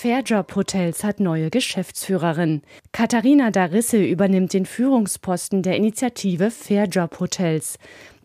Fairjob Hotels hat neue Geschäftsführerin. Katharina Darisse übernimmt den Führungsposten der Initiative Fairjob Hotels.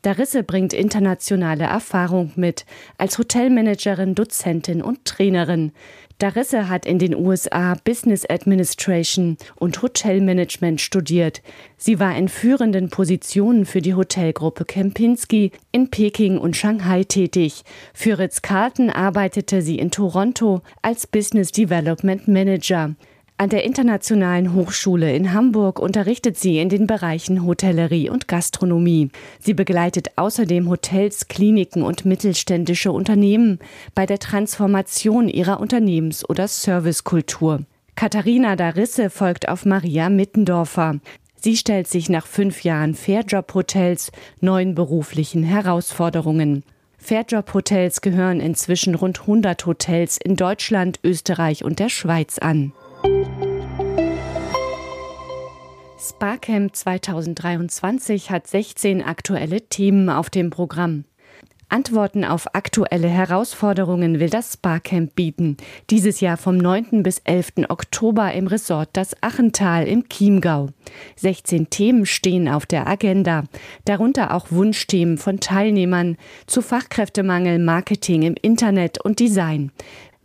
Darisse bringt internationale Erfahrung mit als Hotelmanagerin, Dozentin und Trainerin. Darisse hat in den USA Business Administration und Hotelmanagement studiert. Sie war in führenden Positionen für die Hotelgruppe Kempinski in Peking und Shanghai tätig. Für Ritz-Carlton arbeitete sie in Toronto als Business Development Manager. An der Internationalen Hochschule in Hamburg unterrichtet sie in den Bereichen Hotellerie und Gastronomie. Sie begleitet außerdem Hotels, Kliniken und mittelständische Unternehmen bei der Transformation ihrer Unternehmens- oder Servicekultur. Katharina Darisse folgt auf Maria Mittendorfer. Sie stellt sich nach fünf Jahren Fairjob-Hotels neuen beruflichen Herausforderungen. Fairjob-Hotels gehören inzwischen rund 100 Hotels in Deutschland, Österreich und der Schweiz an. Sparcamp 2023 hat 16 aktuelle Themen auf dem Programm. Antworten auf aktuelle Herausforderungen will das Sparcamp bieten. Dieses Jahr vom 9. bis 11. Oktober im Resort Das Achental im Chiemgau. 16 Themen stehen auf der Agenda, darunter auch Wunschthemen von Teilnehmern zu Fachkräftemangel, Marketing im Internet und Design.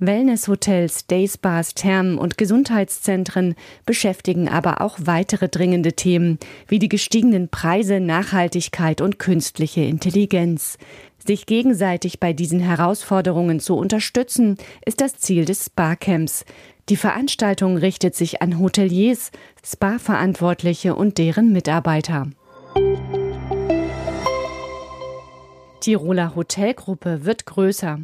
Wellnesshotels, Dayspas, Thermen und Gesundheitszentren beschäftigen aber auch weitere dringende Themen wie die gestiegenen Preise, Nachhaltigkeit und künstliche Intelligenz. Sich gegenseitig bei diesen Herausforderungen zu unterstützen, ist das Ziel des Spa-Camps. Die Veranstaltung richtet sich an Hoteliers, Spa-Verantwortliche und deren Mitarbeiter. Tiroler Hotelgruppe wird größer.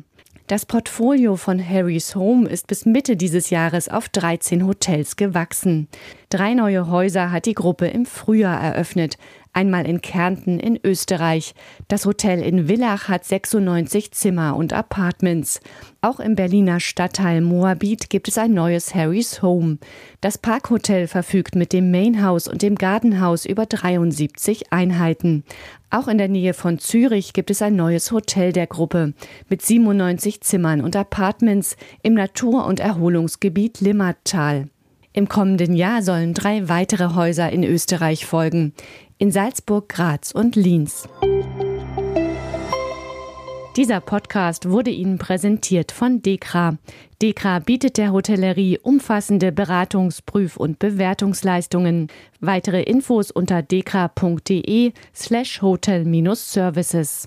Das Portfolio von Harry's Home ist bis Mitte dieses Jahres auf 13 Hotels gewachsen. Drei neue Häuser hat die Gruppe im Frühjahr eröffnet. Einmal in Kärnten in Österreich. Das Hotel in Villach hat 96 Zimmer und Apartments. Auch im Berliner Stadtteil Moabit gibt es ein neues Harry's Home. Das Parkhotel verfügt mit dem Mainhouse und dem Gartenhaus über 73 Einheiten. Auch in der Nähe von Zürich gibt es ein neues Hotel der Gruppe mit 97 Zimmern und Apartments im Natur- und Erholungsgebiet Limmattal. Im kommenden Jahr sollen drei weitere Häuser in Österreich folgen in Salzburg, Graz und Linz. Dieser Podcast wurde Ihnen präsentiert von Dekra. Dekra bietet der Hotellerie umfassende Beratungs-, Prüf- und Bewertungsleistungen. Weitere Infos unter dekra.de slash hotel-services.